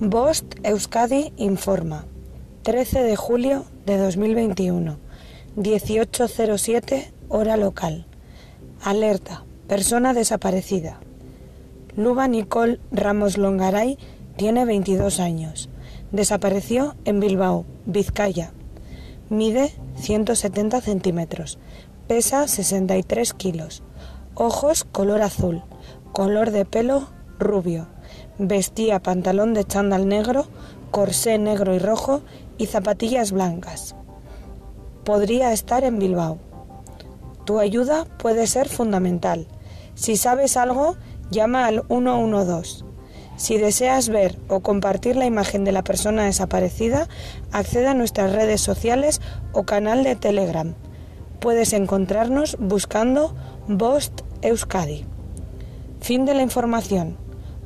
Bost Euskadi informa. 13 de julio de 2021. 1807 hora local. Alerta. Persona desaparecida. Luba Nicole Ramos Longaray tiene 22 años. Desapareció en Bilbao, Vizcaya. Mide 170 centímetros. Pesa 63 kilos. Ojos color azul. Color de pelo rubio. Vestía pantalón de chándal negro, corsé negro y rojo y zapatillas blancas. Podría estar en Bilbao. Tu ayuda puede ser fundamental. Si sabes algo, llama al 112. Si deseas ver o compartir la imagen de la persona desaparecida, acceda a nuestras redes sociales o canal de Telegram. Puedes encontrarnos buscando Bost Euskadi. Fin de la información.